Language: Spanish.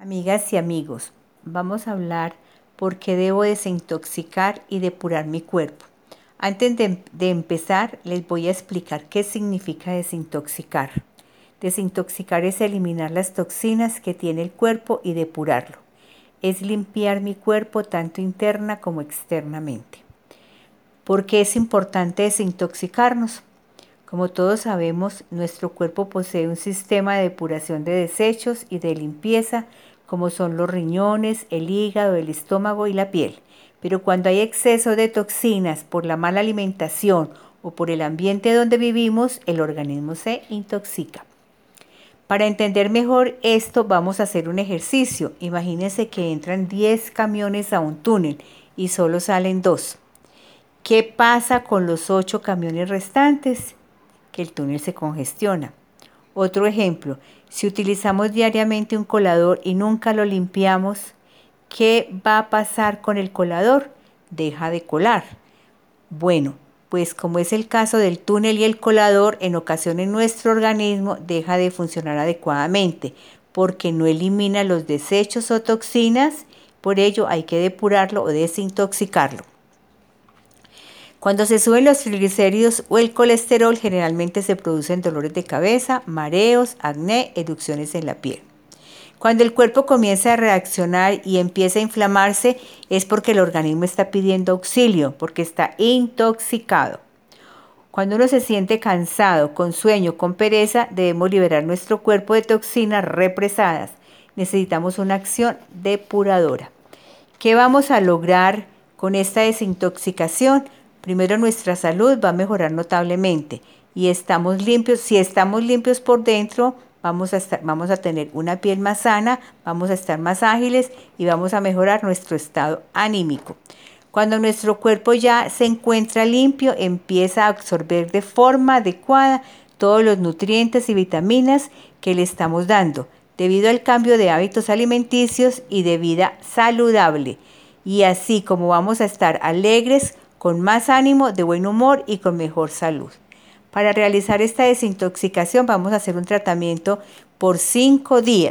Amigas y amigos, vamos a hablar por qué debo desintoxicar y depurar mi cuerpo. Antes de, de, empezar, les voy a explicar qué significa desintoxicar. Desintoxicar es eliminar las toxinas que tiene el cuerpo y depurarlo. Es limpiar mi cuerpo tanto interna como externamente. ¿Por qué es importante desintoxicarnos? Como todos sabemos, nuestro cuerpo posee un sistema de depuración de desechos y de limpieza, como son los riñones, el hígado, el estómago y la piel. Pero cuando hay exceso de toxinas por la mala alimentación o por el ambiente donde vivimos, el organismo se intoxica. Para entender mejor esto, vamos a hacer un ejercicio. Imagínense que entran 10 camiones a un túnel y solo salen dos. ¿Qué pasa con los 8 camiones restantes? El túnel se congestiona. Otro ejemplo, si utilizamos diariamente un colador y nunca lo limpiamos, ¿qué va a pasar con el colador? Deja de colar. Bueno, pues como es el caso del túnel y el colador, en ocasiones nuestro organismo deja de funcionar adecuadamente porque no elimina los desechos o toxinas, por ello hay que depurarlo o desintoxicarlo. Cuando se suben los triglicéridos o el colesterol, generalmente se producen dolores de cabeza, mareos, acné, erupciones en la piel. Cuando el cuerpo comienza a reaccionar y empieza a inflamarse, es porque el organismo está pidiendo auxilio, porque está intoxicado. Cuando uno se siente cansado, con sueño, con pereza, debemos liberar nuestro cuerpo de toxinas represadas. Necesitamos una acción depuradora. ¿Qué vamos a lograr con esta desintoxicación? Primero nuestra salud va a mejorar notablemente y estamos limpios. Si estamos limpios por dentro, vamos a, tener una piel más sana, vamos a estar más ágiles y vamos a mejorar nuestro estado anímico. Cuando nuestro cuerpo ya se encuentra limpio, empieza a absorber de forma adecuada todos los nutrientes y vitaminas que le estamos dando, debido al cambio de hábitos alimenticios y de vida saludable. Y así como vamos a estar alegres, con más ánimo, de buen humor y con mejor salud. Para realizar esta desintoxicación vamos a hacer un tratamiento por cinco días.